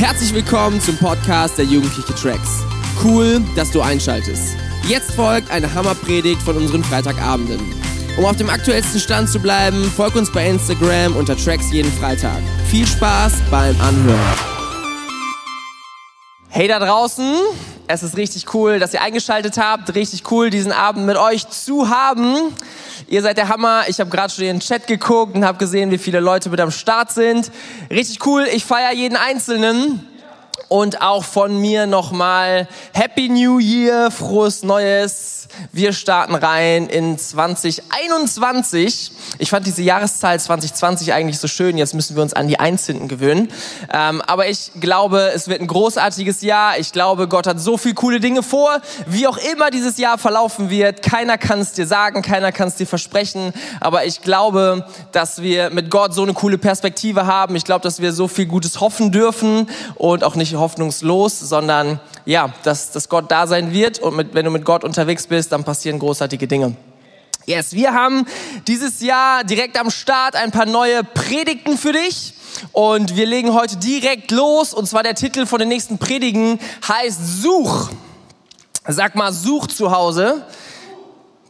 Herzlich willkommen zum Podcast der Jugendliche Tracks. Cool, dass du einschaltest. Jetzt folgt eine Hammerpredigt von unseren Freitagabenden. Um auf dem aktuellsten Stand zu bleiben, folg uns bei Instagram unter Tracks jeden Freitag. Viel Spaß beim Anhören. Hey da draußen, es ist richtig cool, dass ihr eingeschaltet habt. Richtig cool, diesen Abend mit euch zu haben. Ihr seid der Hammer. Ich habe gerade schon in den Chat geguckt und habe gesehen, wie viele Leute mit am Start sind. Richtig cool. Ich feiere jeden Einzelnen. Und auch von mir nochmal Happy New Year, frohes Neues. Wir starten rein in 2021. Ich fand diese Jahreszahl 2020 eigentlich so schön. Jetzt müssen wir uns an die Eins hinten gewöhnen. Ähm, aber ich glaube, es wird ein großartiges Jahr. Ich glaube, Gott hat so viele coole Dinge vor. Wie auch immer dieses Jahr verlaufen wird, keiner kann es dir sagen, keiner kann es dir versprechen. Aber ich glaube, dass wir mit Gott so eine coole Perspektive haben. Ich glaube, dass wir so viel Gutes hoffen dürfen und auch nicht hoffnungslos, sondern ja, dass, dass Gott da sein wird. Und mit, wenn du mit Gott unterwegs bist, dann passieren großartige Dinge. Yes, wir haben dieses Jahr direkt am Start ein paar neue Predigten für dich. Und wir legen heute direkt los. Und zwar der Titel von den nächsten Predigen heißt Such. Sag mal, such zu Hause.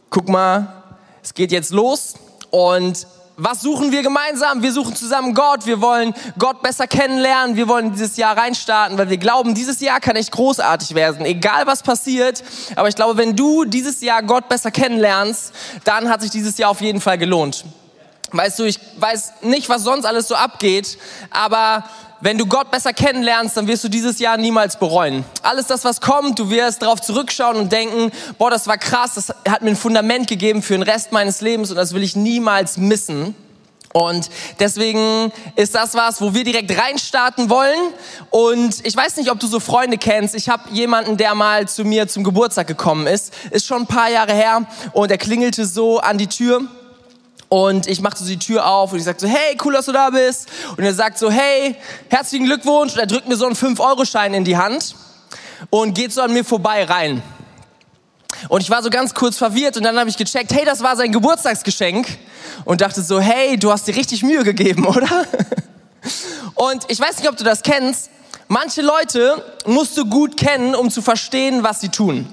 Guck mal, es geht jetzt los. Und was suchen wir gemeinsam? Wir suchen zusammen Gott. Wir wollen Gott besser kennenlernen. Wir wollen dieses Jahr reinstarten, weil wir glauben, dieses Jahr kann echt großartig werden. Egal was passiert. Aber ich glaube, wenn du dieses Jahr Gott besser kennenlernst, dann hat sich dieses Jahr auf jeden Fall gelohnt. Weißt du, ich weiß nicht, was sonst alles so abgeht, aber wenn du Gott besser kennenlernst, dann wirst du dieses Jahr niemals bereuen. Alles das, was kommt, du wirst darauf zurückschauen und denken, boah, das war krass, das hat mir ein Fundament gegeben für den Rest meines Lebens und das will ich niemals missen. Und deswegen ist das was, wo wir direkt reinstarten wollen. Und ich weiß nicht, ob du so Freunde kennst. Ich habe jemanden, der mal zu mir zum Geburtstag gekommen ist. Ist schon ein paar Jahre her. Und er klingelte so an die Tür. Und ich machte so die Tür auf und ich sagte so, hey, cool, dass du da bist. Und er sagt so, hey, herzlichen Glückwunsch. Und er drückt mir so einen 5-Euro-Schein in die Hand und geht so an mir vorbei rein. Und ich war so ganz kurz verwirrt und dann habe ich gecheckt, hey, das war sein Geburtstagsgeschenk. Und dachte so, hey, du hast dir richtig Mühe gegeben, oder? Und ich weiß nicht, ob du das kennst. Manche Leute musst du gut kennen, um zu verstehen, was sie tun.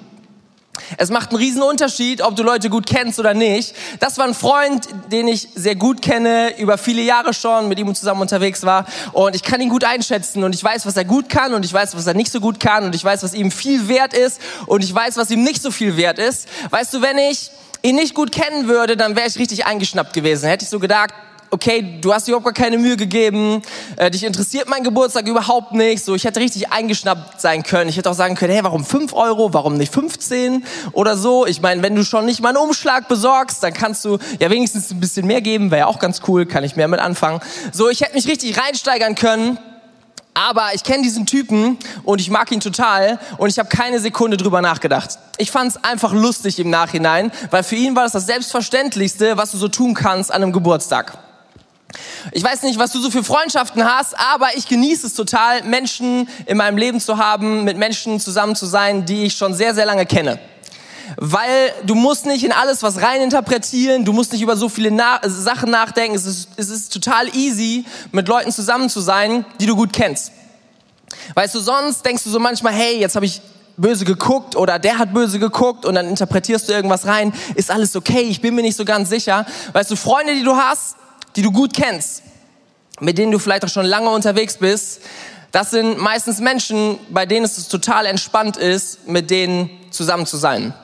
Es macht einen riesen Unterschied, ob du Leute gut kennst oder nicht. Das war ein Freund, den ich sehr gut kenne, über viele Jahre schon, mit ihm zusammen unterwegs war. Und ich kann ihn gut einschätzen und ich weiß, was er gut kann und ich weiß, was er nicht so gut kann und ich weiß, was ihm viel wert ist und ich weiß, was ihm nicht so viel wert ist. Weißt du, wenn ich ihn nicht gut kennen würde, dann wäre ich richtig eingeschnappt gewesen. Hätte ich so gedacht, okay, du hast überhaupt gar keine Mühe gegeben, äh, dich interessiert mein Geburtstag überhaupt nicht, so, ich hätte richtig eingeschnappt sein können. Ich hätte auch sagen können, hey, warum 5 Euro, warum nicht 15 oder so? Ich meine, wenn du schon nicht mal einen Umschlag besorgst, dann kannst du ja wenigstens ein bisschen mehr geben, wäre ja auch ganz cool, kann ich mehr mit anfangen. So, ich hätte mich richtig reinsteigern können. Aber ich kenne diesen Typen und ich mag ihn total und ich habe keine Sekunde drüber nachgedacht. Ich fand es einfach lustig im Nachhinein, weil für ihn war das das Selbstverständlichste, was du so tun kannst an einem Geburtstag. Ich weiß nicht, was du so für Freundschaften hast, aber ich genieße es total, Menschen in meinem Leben zu haben, mit Menschen zusammen zu sein, die ich schon sehr, sehr lange kenne. Weil du musst nicht in alles was rein interpretieren, du musst nicht über so viele Na Sachen nachdenken. Es ist, es ist total easy, mit Leuten zusammen zu sein, die du gut kennst. Weißt du, sonst denkst du so manchmal, hey, jetzt habe ich böse geguckt oder der hat böse geguckt und dann interpretierst du irgendwas rein. Ist alles okay? Ich bin mir nicht so ganz sicher. Weißt du, Freunde, die du hast, die du gut kennst, mit denen du vielleicht auch schon lange unterwegs bist, das sind meistens Menschen, bei denen es total entspannt ist, mit denen zusammen zu sein.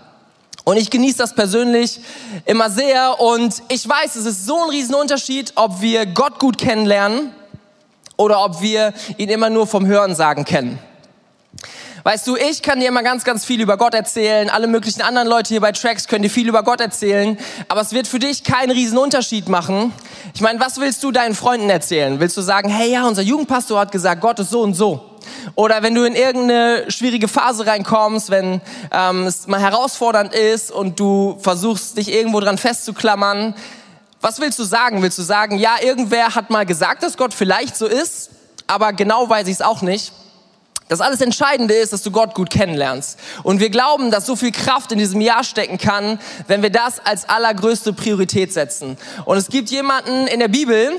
Und ich genieße das persönlich immer sehr und ich weiß, es ist so ein Riesenunterschied, ob wir Gott gut kennenlernen oder ob wir ihn immer nur vom Hörensagen kennen. Weißt du, ich kann dir immer ganz, ganz viel über Gott erzählen. Alle möglichen anderen Leute hier bei Tracks können dir viel über Gott erzählen. Aber es wird für dich keinen riesen Unterschied machen. Ich meine, was willst du deinen Freunden erzählen? Willst du sagen, hey ja, unser Jugendpastor hat gesagt, Gott ist so und so. Oder wenn du in irgendeine schwierige Phase reinkommst, wenn ähm, es mal herausfordernd ist und du versuchst, dich irgendwo dran festzuklammern, was willst du sagen? Willst du sagen, ja, irgendwer hat mal gesagt, dass Gott vielleicht so ist, aber genau weiß ich es auch nicht? Das alles Entscheidende ist, dass du Gott gut kennenlernst. Und wir glauben, dass so viel Kraft in diesem Jahr stecken kann, wenn wir das als allergrößte Priorität setzen. Und es gibt jemanden in der Bibel,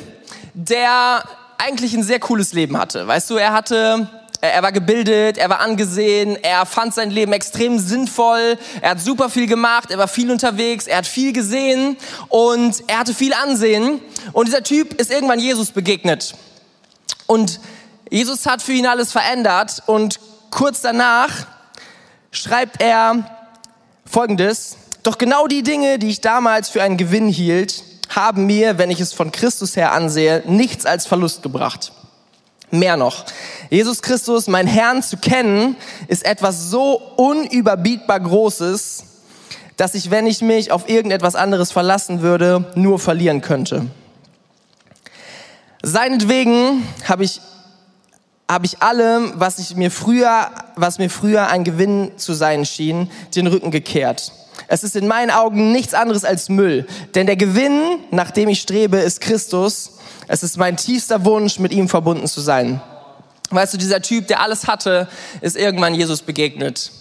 der eigentlich ein sehr cooles Leben hatte. Weißt du, er hatte er war gebildet, er war angesehen, er fand sein Leben extrem sinnvoll, er hat super viel gemacht, er war viel unterwegs, er hat viel gesehen und er hatte viel Ansehen. Und dieser Typ ist irgendwann Jesus begegnet. Und Jesus hat für ihn alles verändert und kurz danach schreibt er Folgendes. Doch genau die Dinge, die ich damals für einen Gewinn hielt, haben mir, wenn ich es von Christus her ansehe, nichts als Verlust gebracht. Mehr noch, Jesus Christus, mein Herrn zu kennen, ist etwas so unüberbietbar Großes, dass ich, wenn ich mich auf irgendetwas anderes verlassen würde, nur verlieren könnte. Seinetwegen habe ich habe ich allem, was ich mir früher, was mir früher ein Gewinn zu sein schien, den Rücken gekehrt. Es ist in meinen Augen nichts anderes als Müll, denn der Gewinn, nach dem ich strebe, ist Christus. Es ist mein tiefster Wunsch, mit ihm verbunden zu sein. Weißt du, dieser Typ, der alles hatte, ist irgendwann Jesus begegnet.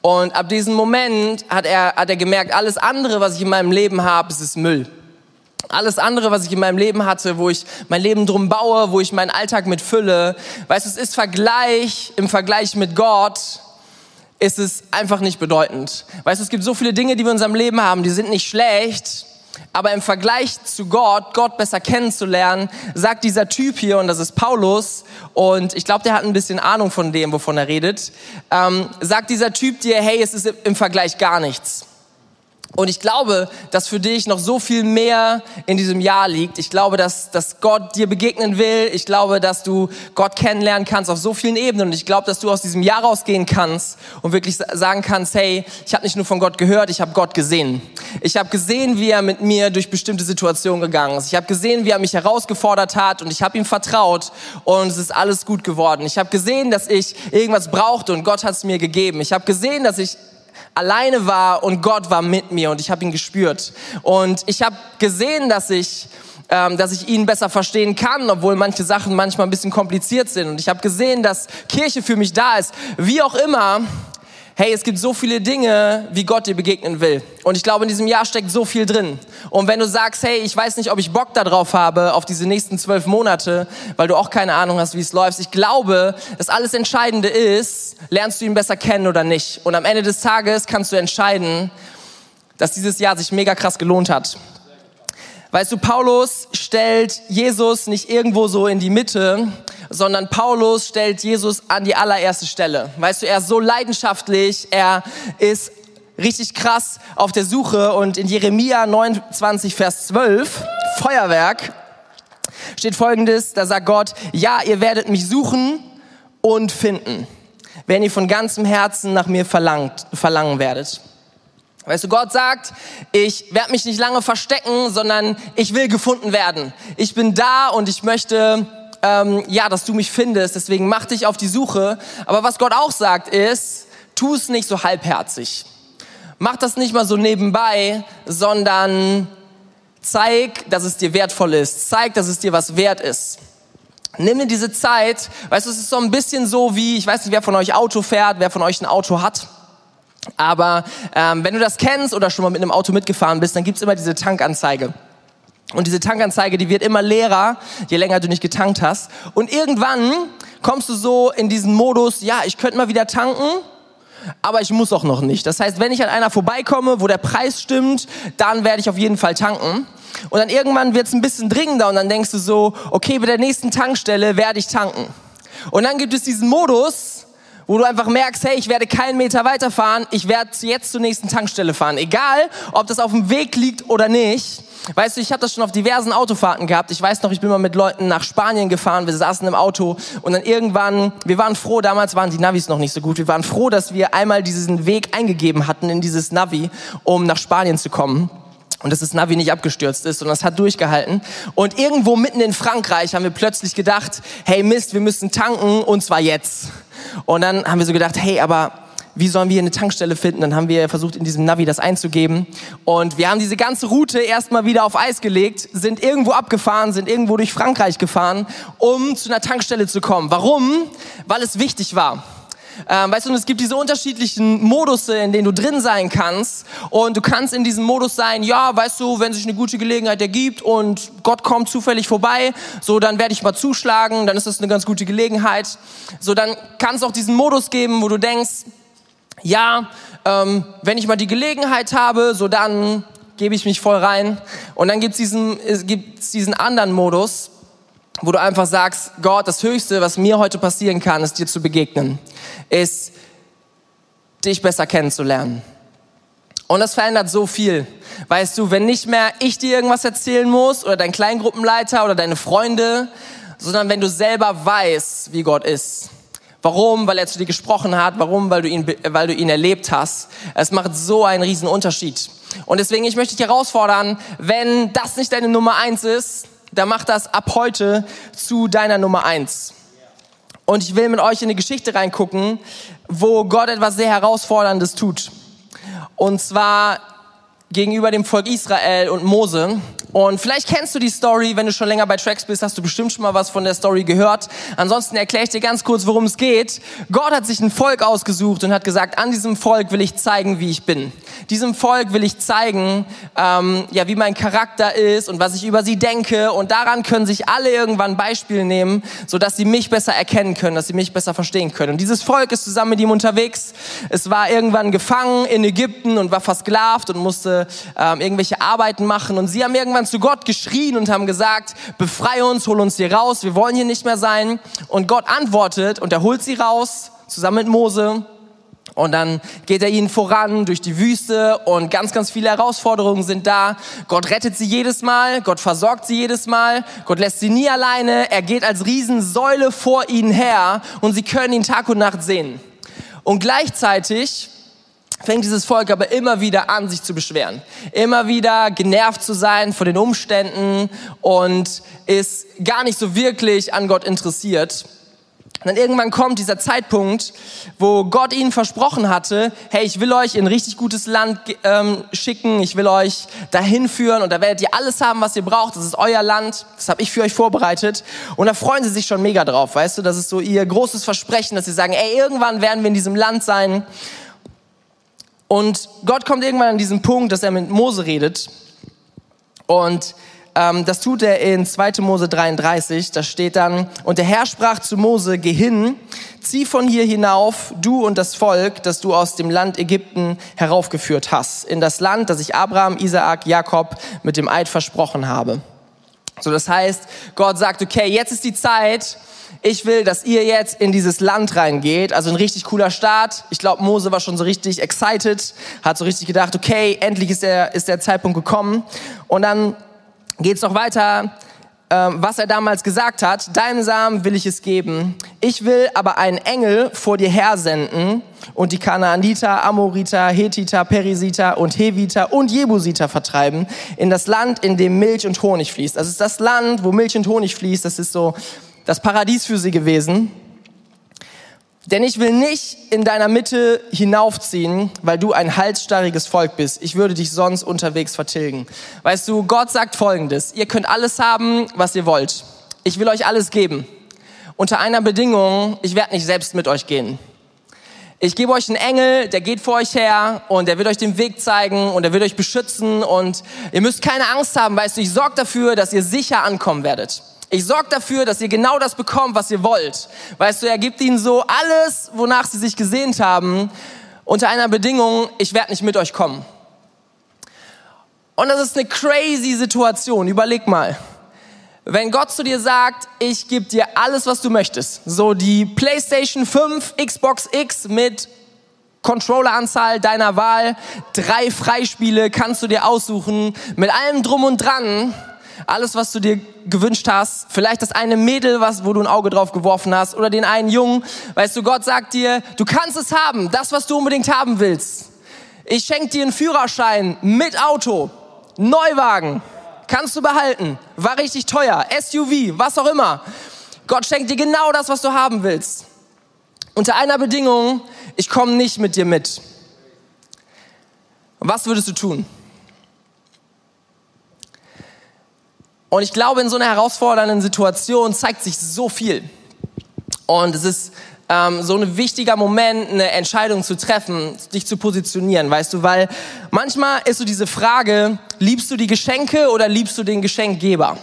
Und ab diesem Moment hat er, hat er gemerkt, alles andere, was ich in meinem Leben habe, ist Müll. Alles andere, was ich in meinem Leben hatte, wo ich mein Leben drum baue, wo ich meinen Alltag mit fülle, weißt du, es ist Vergleich, im Vergleich mit Gott, ist es einfach nicht bedeutend. Weißt du, es gibt so viele Dinge, die wir in unserem Leben haben, die sind nicht schlecht, aber im Vergleich zu Gott, Gott besser kennenzulernen, sagt dieser Typ hier, und das ist Paulus, und ich glaube, der hat ein bisschen Ahnung von dem, wovon er redet, ähm, sagt dieser Typ dir, hey, es ist im Vergleich gar nichts. Und ich glaube, dass für dich noch so viel mehr in diesem Jahr liegt. Ich glaube, dass, dass Gott dir begegnen will. Ich glaube, dass du Gott kennenlernen kannst auf so vielen Ebenen. Und ich glaube, dass du aus diesem Jahr rausgehen kannst und wirklich sagen kannst, hey, ich habe nicht nur von Gott gehört, ich habe Gott gesehen. Ich habe gesehen, wie er mit mir durch bestimmte Situationen gegangen ist. Ich habe gesehen, wie er mich herausgefordert hat und ich habe ihm vertraut und es ist alles gut geworden. Ich habe gesehen, dass ich irgendwas brauchte und Gott hat es mir gegeben. Ich habe gesehen, dass ich alleine war und Gott war mit mir und ich habe ihn gespürt. Und ich habe gesehen, dass ich ähm, dass ich ihn besser verstehen kann, obwohl manche Sachen manchmal ein bisschen kompliziert sind. Und ich habe gesehen, dass Kirche für mich da ist. Wie auch immer, hey, es gibt so viele Dinge, wie Gott dir begegnen will. Und ich glaube, in diesem Jahr steckt so viel drin. Und wenn du sagst, hey, ich weiß nicht, ob ich Bock darauf habe, auf diese nächsten zwölf Monate, weil du auch keine Ahnung hast, wie es läuft. Ich glaube, das alles Entscheidende ist, lernst du ihn besser kennen oder nicht. Und am Ende des Tages kannst du entscheiden, dass dieses Jahr sich mega krass gelohnt hat. Weißt du, Paulus stellt Jesus nicht irgendwo so in die Mitte, sondern Paulus stellt Jesus an die allererste Stelle. Weißt du, er ist so leidenschaftlich, er ist richtig krass auf der Suche und in Jeremia 29, Vers 12, Feuerwerk, steht folgendes, da sagt Gott, ja, ihr werdet mich suchen und finden, wenn ihr von ganzem Herzen nach mir verlangt, verlangen werdet. Weißt du, Gott sagt, ich werde mich nicht lange verstecken, sondern ich will gefunden werden. Ich bin da und ich möchte, ähm, ja, dass du mich findest. Deswegen mach dich auf die Suche. Aber was Gott auch sagt ist, tu es nicht so halbherzig. Mach das nicht mal so nebenbei, sondern zeig, dass es dir wertvoll ist. Zeig, dass es dir was wert ist. Nimm dir diese Zeit. Weißt du, es ist so ein bisschen so wie, ich weiß nicht, wer von euch Auto fährt, wer von euch ein Auto hat. Aber ähm, wenn du das kennst oder schon mal mit einem Auto mitgefahren bist, dann gibt's immer diese Tankanzeige. Und diese Tankanzeige, die wird immer leerer, je länger du nicht getankt hast. Und irgendwann kommst du so in diesen Modus, ja, ich könnte mal wieder tanken, aber ich muss auch noch nicht. Das heißt, wenn ich an einer vorbeikomme, wo der Preis stimmt, dann werde ich auf jeden Fall tanken. Und dann irgendwann wird's ein bisschen dringender und dann denkst du so, okay, bei der nächsten Tankstelle werde ich tanken. Und dann gibt es diesen Modus, wo du einfach merkst, hey, ich werde keinen Meter weiterfahren, ich werde jetzt zur nächsten Tankstelle fahren. Egal, ob das auf dem Weg liegt oder nicht. Weißt du, ich habe das schon auf diversen Autofahrten gehabt. Ich weiß noch, ich bin mal mit Leuten nach Spanien gefahren, wir saßen im Auto und dann irgendwann, wir waren froh, damals waren die Navis noch nicht so gut, wir waren froh, dass wir einmal diesen Weg eingegeben hatten in dieses Navi, um nach Spanien zu kommen und dass das Navi nicht abgestürzt ist und das hat durchgehalten. Und irgendwo mitten in Frankreich haben wir plötzlich gedacht, hey Mist, wir müssen tanken und zwar jetzt. Und dann haben wir so gedacht, hey, aber wie sollen wir eine Tankstelle finden? Dann haben wir versucht, in diesem Navi das einzugeben. Und wir haben diese ganze Route erstmal wieder auf Eis gelegt, sind irgendwo abgefahren, sind irgendwo durch Frankreich gefahren, um zu einer Tankstelle zu kommen. Warum? Weil es wichtig war. Ähm, weißt du, es gibt diese unterschiedlichen Modus, in denen du drin sein kannst. Und du kannst in diesem Modus sein, ja, weißt du, wenn sich eine gute Gelegenheit ergibt und Gott kommt zufällig vorbei, so dann werde ich mal zuschlagen, dann ist das eine ganz gute Gelegenheit. So dann kann es auch diesen Modus geben, wo du denkst, ja, ähm, wenn ich mal die Gelegenheit habe, so dann gebe ich mich voll rein. Und dann gibt es diesen, gibt's diesen anderen Modus, wo du einfach sagst, Gott, das Höchste, was mir heute passieren kann, ist dir zu begegnen, ist dich besser kennenzulernen. Und das verändert so viel. Weißt du, wenn nicht mehr ich dir irgendwas erzählen muss oder dein Kleingruppenleiter oder deine Freunde, sondern wenn du selber weißt, wie Gott ist. Warum? Weil er zu dir gesprochen hat. Warum? Weil du ihn, weil du ihn erlebt hast. Es macht so einen riesen Unterschied. Und deswegen, ich möchte dich herausfordern, wenn das nicht deine Nummer eins ist, dann mach das ab heute zu deiner Nummer eins. Und ich will mit euch in eine Geschichte reingucken, wo Gott etwas sehr Herausforderndes tut. Und zwar gegenüber dem Volk Israel und Mose. Und vielleicht kennst du die Story, wenn du schon länger bei Tracks bist, hast du bestimmt schon mal was von der Story gehört. Ansonsten erkläre ich dir ganz kurz, worum es geht. Gott hat sich ein Volk ausgesucht und hat gesagt, an diesem Volk will ich zeigen, wie ich bin. Diesem Volk will ich zeigen, ähm, ja, wie mein Charakter ist und was ich über sie denke. Und daran können sich alle irgendwann Beispiel nehmen, sodass sie mich besser erkennen können, dass sie mich besser verstehen können. Und dieses Volk ist zusammen mit ihm unterwegs. Es war irgendwann gefangen in Ägypten und war versklavt und musste ähm, irgendwelche Arbeiten machen. Und sie haben irgendwann zu Gott geschrien und haben gesagt, befreie uns, hol uns hier raus, wir wollen hier nicht mehr sein. Und Gott antwortet und er holt sie raus, zusammen mit Mose. Und dann geht er ihnen voran durch die Wüste und ganz, ganz viele Herausforderungen sind da. Gott rettet sie jedes Mal, Gott versorgt sie jedes Mal, Gott lässt sie nie alleine, er geht als Riesensäule vor ihnen her und sie können ihn Tag und Nacht sehen. Und gleichzeitig fängt dieses Volk aber immer wieder an, sich zu beschweren. Immer wieder genervt zu sein von den Umständen und ist gar nicht so wirklich an Gott interessiert. Und dann irgendwann kommt dieser Zeitpunkt, wo Gott ihnen versprochen hatte, hey, ich will euch in ein richtig gutes Land ähm, schicken, ich will euch dahin führen und da werdet ihr alles haben, was ihr braucht, das ist euer Land, das habe ich für euch vorbereitet. Und da freuen sie sich schon mega drauf, weißt du, das ist so ihr großes Versprechen, dass sie sagen, ey, irgendwann werden wir in diesem Land sein und Gott kommt irgendwann an diesen Punkt, dass er mit Mose redet. Und ähm, das tut er in 2. Mose 33. Da steht dann, und der Herr sprach zu Mose, geh hin, zieh von hier hinauf, du und das Volk, das du aus dem Land Ägypten heraufgeführt hast, in das Land, das ich Abraham, Isaak, Jakob mit dem Eid versprochen habe. So, das heißt, Gott sagt, okay, jetzt ist die Zeit, ich will, dass ihr jetzt in dieses Land reingeht. Also ein richtig cooler Start. Ich glaube, Mose war schon so richtig excited, hat so richtig gedacht, okay, endlich ist der, ist der Zeitpunkt gekommen. Und dann geht's noch weiter, ähm, was er damals gesagt hat. Deinem Samen will ich es geben. Ich will aber einen Engel vor dir hersenden und die Kanaaniter, Amoriter, Hethiter, Perisiter und Heviter und Jebusiter vertreiben in das Land, in dem Milch und Honig fließt. Das ist das Land, wo Milch und Honig fließt. Das ist so das Paradies für sie gewesen. Denn ich will nicht in deiner Mitte hinaufziehen, weil du ein halsstarriges Volk bist. Ich würde dich sonst unterwegs vertilgen. Weißt du, Gott sagt Folgendes. Ihr könnt alles haben, was ihr wollt. Ich will euch alles geben. Unter einer Bedingung, ich werde nicht selbst mit euch gehen. Ich gebe euch einen Engel, der geht vor euch her und der wird euch den Weg zeigen und der wird euch beschützen und ihr müsst keine Angst haben, weißt du, ich sorge dafür, dass ihr sicher ankommen werdet. Ich sorge dafür, dass ihr genau das bekommt, was ihr wollt. Weißt du, er gibt ihnen so alles, wonach sie sich gesehnt haben, unter einer Bedingung, ich werde nicht mit euch kommen. Und das ist eine crazy Situation. Überleg mal. Wenn Gott zu dir sagt, ich gebe dir alles, was du möchtest, so die PlayStation 5, Xbox X mit Controlleranzahl deiner Wahl, drei Freispiele kannst du dir aussuchen, mit allem drum und dran, alles, was du dir gewünscht hast, vielleicht das eine Mädel, was, wo du ein Auge drauf geworfen hast, oder den einen Jungen. Weißt du, Gott sagt dir, du kannst es haben, das, was du unbedingt haben willst. Ich schenke dir einen Führerschein mit Auto, Neuwagen, kannst du behalten, war richtig teuer, SUV, was auch immer. Gott schenkt dir genau das, was du haben willst. Unter einer Bedingung, ich komme nicht mit dir mit. Was würdest du tun? Und ich glaube, in so einer herausfordernden Situation zeigt sich so viel. Und es ist ähm, so ein wichtiger Moment, eine Entscheidung zu treffen, dich zu positionieren, weißt du, weil manchmal ist so diese Frage, liebst du die Geschenke oder liebst du den Geschenkgeber?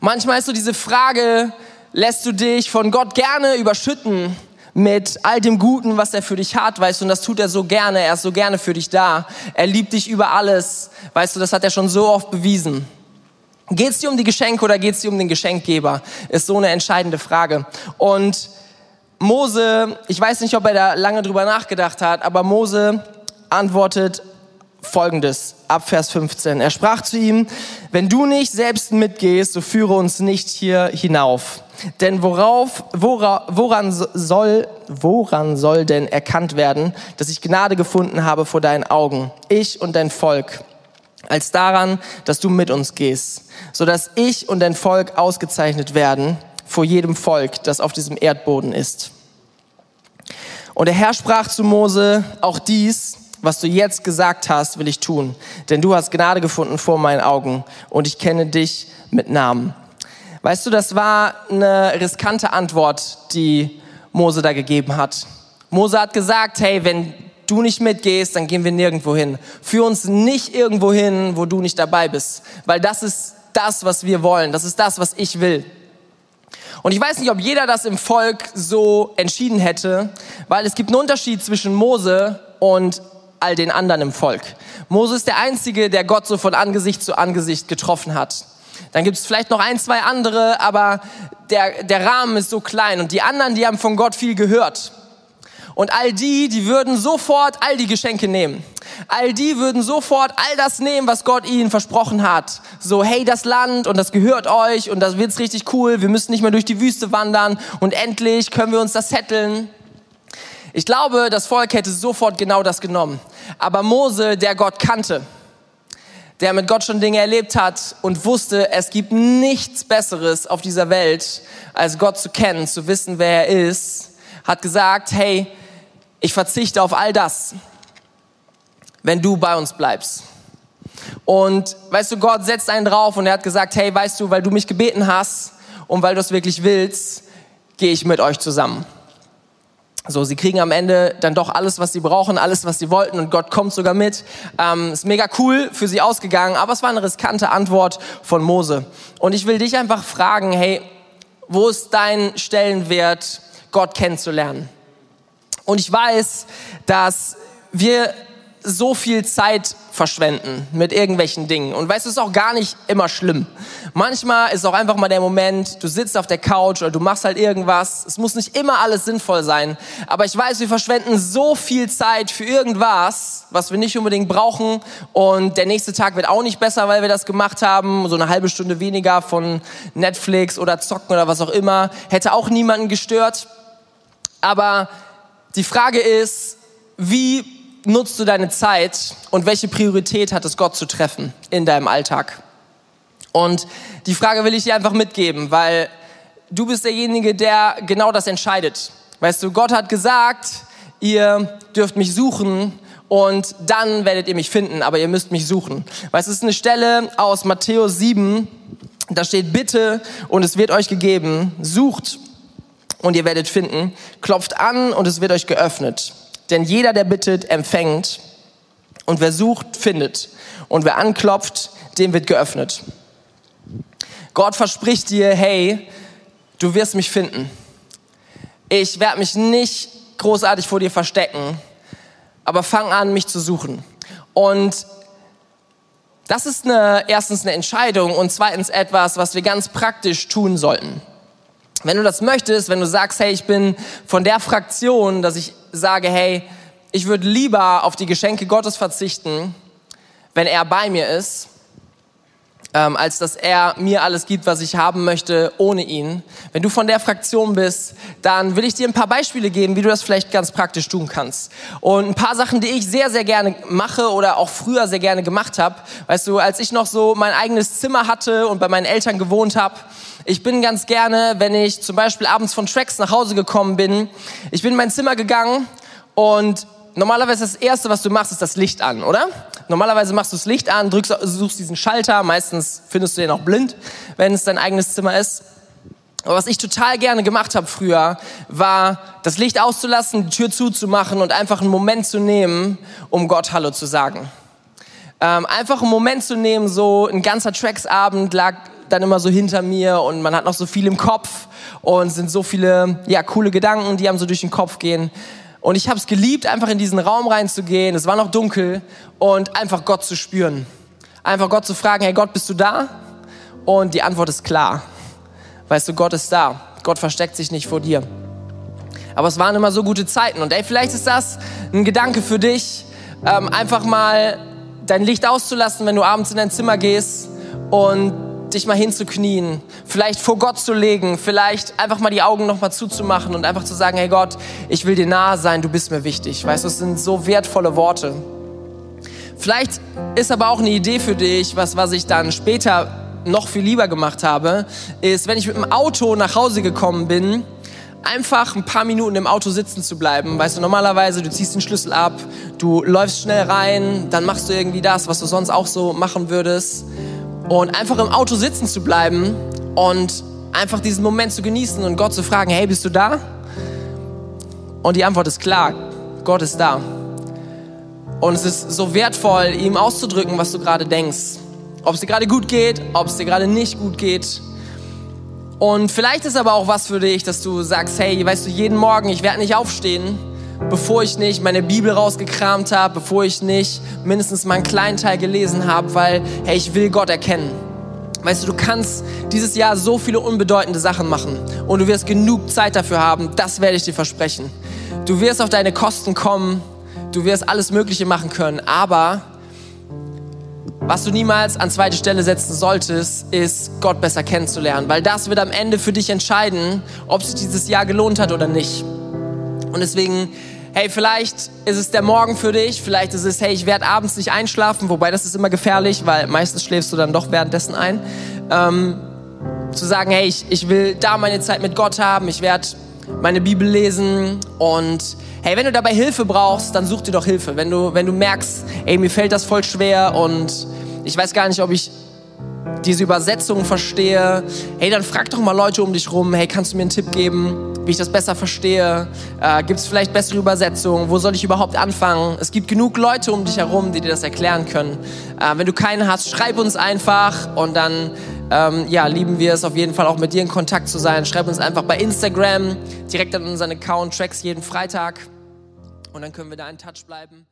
Manchmal ist so diese Frage, lässt du dich von Gott gerne überschütten mit all dem Guten, was er für dich hat, weißt du, und das tut er so gerne, er ist so gerne für dich da. Er liebt dich über alles, weißt du, das hat er schon so oft bewiesen. Geht es dir um die Geschenke oder geht es dir um den Geschenkgeber? Ist so eine entscheidende Frage. Und Mose, ich weiß nicht, ob er da lange drüber nachgedacht hat, aber Mose antwortet folgendes ab Vers 15. Er sprach zu ihm, wenn du nicht selbst mitgehst, so führe uns nicht hier hinauf. Denn worauf, wora, woran soll, woran soll denn erkannt werden, dass ich Gnade gefunden habe vor deinen Augen, ich und dein Volk, als daran, dass du mit uns gehst, so dass ich und dein Volk ausgezeichnet werden vor jedem Volk, das auf diesem Erdboden ist. Und der Herr sprach zu Mose, auch dies, was du jetzt gesagt hast, will ich tun, denn du hast Gnade gefunden vor meinen Augen und ich kenne dich mit Namen. Weißt du, das war eine riskante Antwort, die Mose da gegeben hat. Mose hat gesagt, hey, wenn du nicht mitgehst, dann gehen wir nirgendwo hin. Führ uns nicht irgendwo hin, wo du nicht dabei bist, weil das ist das, was wir wollen. Das ist das, was ich will. Und ich weiß nicht, ob jeder das im Volk so entschieden hätte, weil es gibt einen Unterschied zwischen Mose und all den anderen im Volk. Mose ist der Einzige, der Gott so von Angesicht zu Angesicht getroffen hat. Dann gibt es vielleicht noch ein, zwei andere, aber der, der Rahmen ist so klein. Und die anderen, die haben von Gott viel gehört. Und all die, die würden sofort all die Geschenke nehmen. All die würden sofort all das nehmen, was Gott ihnen versprochen hat. So, hey, das Land und das gehört euch und das wird's richtig cool. Wir müssen nicht mehr durch die Wüste wandern und endlich können wir uns das setteln. Ich glaube, das Volk hätte sofort genau das genommen. Aber Mose, der Gott kannte, der mit Gott schon Dinge erlebt hat und wusste, es gibt nichts Besseres auf dieser Welt, als Gott zu kennen, zu wissen, wer er ist, hat gesagt, hey, ich verzichte auf all das, wenn du bei uns bleibst. Und weißt du, Gott setzt einen drauf und er hat gesagt, hey, weißt du, weil du mich gebeten hast und weil du es wirklich willst, gehe ich mit euch zusammen. So, sie kriegen am Ende dann doch alles, was sie brauchen, alles, was sie wollten und Gott kommt sogar mit. Ähm, ist mega cool für sie ausgegangen, aber es war eine riskante Antwort von Mose. Und ich will dich einfach fragen, hey, wo ist dein Stellenwert, Gott kennenzulernen? Und ich weiß, dass wir so viel Zeit verschwenden mit irgendwelchen Dingen. Und weißt du, es ist auch gar nicht immer schlimm. Manchmal ist auch einfach mal der Moment, du sitzt auf der Couch oder du machst halt irgendwas. Es muss nicht immer alles sinnvoll sein. Aber ich weiß, wir verschwenden so viel Zeit für irgendwas, was wir nicht unbedingt brauchen. Und der nächste Tag wird auch nicht besser, weil wir das gemacht haben. So eine halbe Stunde weniger von Netflix oder Zocken oder was auch immer. Hätte auch niemanden gestört. Aber die Frage ist, wie nutzt du deine Zeit und welche Priorität hat es Gott zu treffen in deinem Alltag? Und die Frage will ich dir einfach mitgeben, weil du bist derjenige, der genau das entscheidet. Weißt du, Gott hat gesagt, ihr dürft mich suchen und dann werdet ihr mich finden, aber ihr müsst mich suchen. Weißt du, es ist eine Stelle aus Matthäus 7, da steht bitte und es wird euch gegeben, sucht und ihr werdet finden, klopft an und es wird euch geöffnet. Denn jeder, der bittet, empfängt. Und wer sucht, findet. Und wer anklopft, dem wird geöffnet. Gott verspricht dir, hey, du wirst mich finden. Ich werde mich nicht großartig vor dir verstecken, aber fang an, mich zu suchen. Und das ist eine, erstens eine Entscheidung und zweitens etwas, was wir ganz praktisch tun sollten. Wenn du das möchtest, wenn du sagst, hey, ich bin von der Fraktion, dass ich sage, hey, ich würde lieber auf die Geschenke Gottes verzichten, wenn er bei mir ist, ähm, als dass er mir alles gibt, was ich haben möchte, ohne ihn. Wenn du von der Fraktion bist, dann will ich dir ein paar Beispiele geben, wie du das vielleicht ganz praktisch tun kannst. Und ein paar Sachen, die ich sehr, sehr gerne mache oder auch früher sehr gerne gemacht habe. Weißt du, als ich noch so mein eigenes Zimmer hatte und bei meinen Eltern gewohnt habe, ich bin ganz gerne, wenn ich zum Beispiel abends von Tracks nach Hause gekommen bin, ich bin in mein Zimmer gegangen und normalerweise das Erste, was du machst, ist das Licht an, oder? Normalerweise machst du das Licht an, drückst, suchst diesen Schalter, meistens findest du den auch blind, wenn es dein eigenes Zimmer ist. Aber was ich total gerne gemacht habe früher, war das Licht auszulassen, die Tür zuzumachen und einfach einen Moment zu nehmen, um Gott Hallo zu sagen. Ähm, einfach einen Moment zu nehmen, so ein ganzer Tracksabend lag dann immer so hinter mir und man hat noch so viel im Kopf und sind so viele ja coole Gedanken, die einem so durch den Kopf gehen. Und ich habe es geliebt, einfach in diesen Raum reinzugehen. Es war noch dunkel und einfach Gott zu spüren. Einfach Gott zu fragen, hey Gott, bist du da? Und die Antwort ist klar. Weißt du, Gott ist da. Gott versteckt sich nicht vor dir. Aber es waren immer so gute Zeiten. Und ey, vielleicht ist das ein Gedanke für dich, ähm, einfach mal dein Licht auszulassen, wenn du abends in dein Zimmer gehst und dich mal hinzuknien, vielleicht vor Gott zu legen, vielleicht einfach mal die Augen noch mal zuzumachen und einfach zu sagen, hey Gott, ich will dir nahe sein, du bist mir wichtig. Weißt du, es sind so wertvolle Worte. Vielleicht ist aber auch eine Idee für dich, was, was ich dann später noch viel lieber gemacht habe, ist, wenn ich mit dem Auto nach Hause gekommen bin, einfach ein paar Minuten im Auto sitzen zu bleiben. Weißt du, normalerweise, du ziehst den Schlüssel ab, du läufst schnell rein, dann machst du irgendwie das, was du sonst auch so machen würdest. Und einfach im Auto sitzen zu bleiben und einfach diesen Moment zu genießen und Gott zu fragen, hey, bist du da? Und die Antwort ist klar, Gott ist da. Und es ist so wertvoll, ihm auszudrücken, was du gerade denkst. Ob es dir gerade gut geht, ob es dir gerade nicht gut geht. Und vielleicht ist aber auch was für dich, dass du sagst, hey, weißt du, jeden Morgen, ich werde nicht aufstehen, bevor ich nicht meine Bibel rausgekramt habe, bevor ich nicht mindestens mal einen kleinen Teil gelesen habe, weil, hey, ich will Gott erkennen. Weißt du, du kannst dieses Jahr so viele unbedeutende Sachen machen und du wirst genug Zeit dafür haben, das werde ich dir versprechen. Du wirst auf deine Kosten kommen, du wirst alles Mögliche machen können, aber was du niemals an zweite Stelle setzen solltest, ist Gott besser kennenzulernen, weil das wird am Ende für dich entscheiden, ob sich dieses Jahr gelohnt hat oder nicht. Und deswegen, hey, vielleicht ist es der Morgen für dich, vielleicht ist es, hey, ich werde abends nicht einschlafen, wobei das ist immer gefährlich, weil meistens schläfst du dann doch währenddessen ein. Ähm, zu sagen, hey, ich, ich will da meine Zeit mit Gott haben, ich werde meine Bibel lesen und hey, wenn du dabei Hilfe brauchst, dann such dir doch Hilfe. Wenn du, wenn du merkst, ey, mir fällt das voll schwer und ich weiß gar nicht, ob ich diese Übersetzung verstehe, hey, dann frag doch mal Leute um dich rum, hey, kannst du mir einen Tipp geben, wie ich das besser verstehe? Äh, Gibt es vielleicht bessere Übersetzungen? Wo soll ich überhaupt anfangen? Es gibt genug Leute um dich herum, die dir das erklären können. Äh, wenn du keinen hast, schreib uns einfach und dann ähm, ja, lieben wir es auf jeden Fall auch mit dir in Kontakt zu sein. Schreib uns einfach bei Instagram direkt an unseren Account, Tracks jeden Freitag und dann können wir da in Touch bleiben.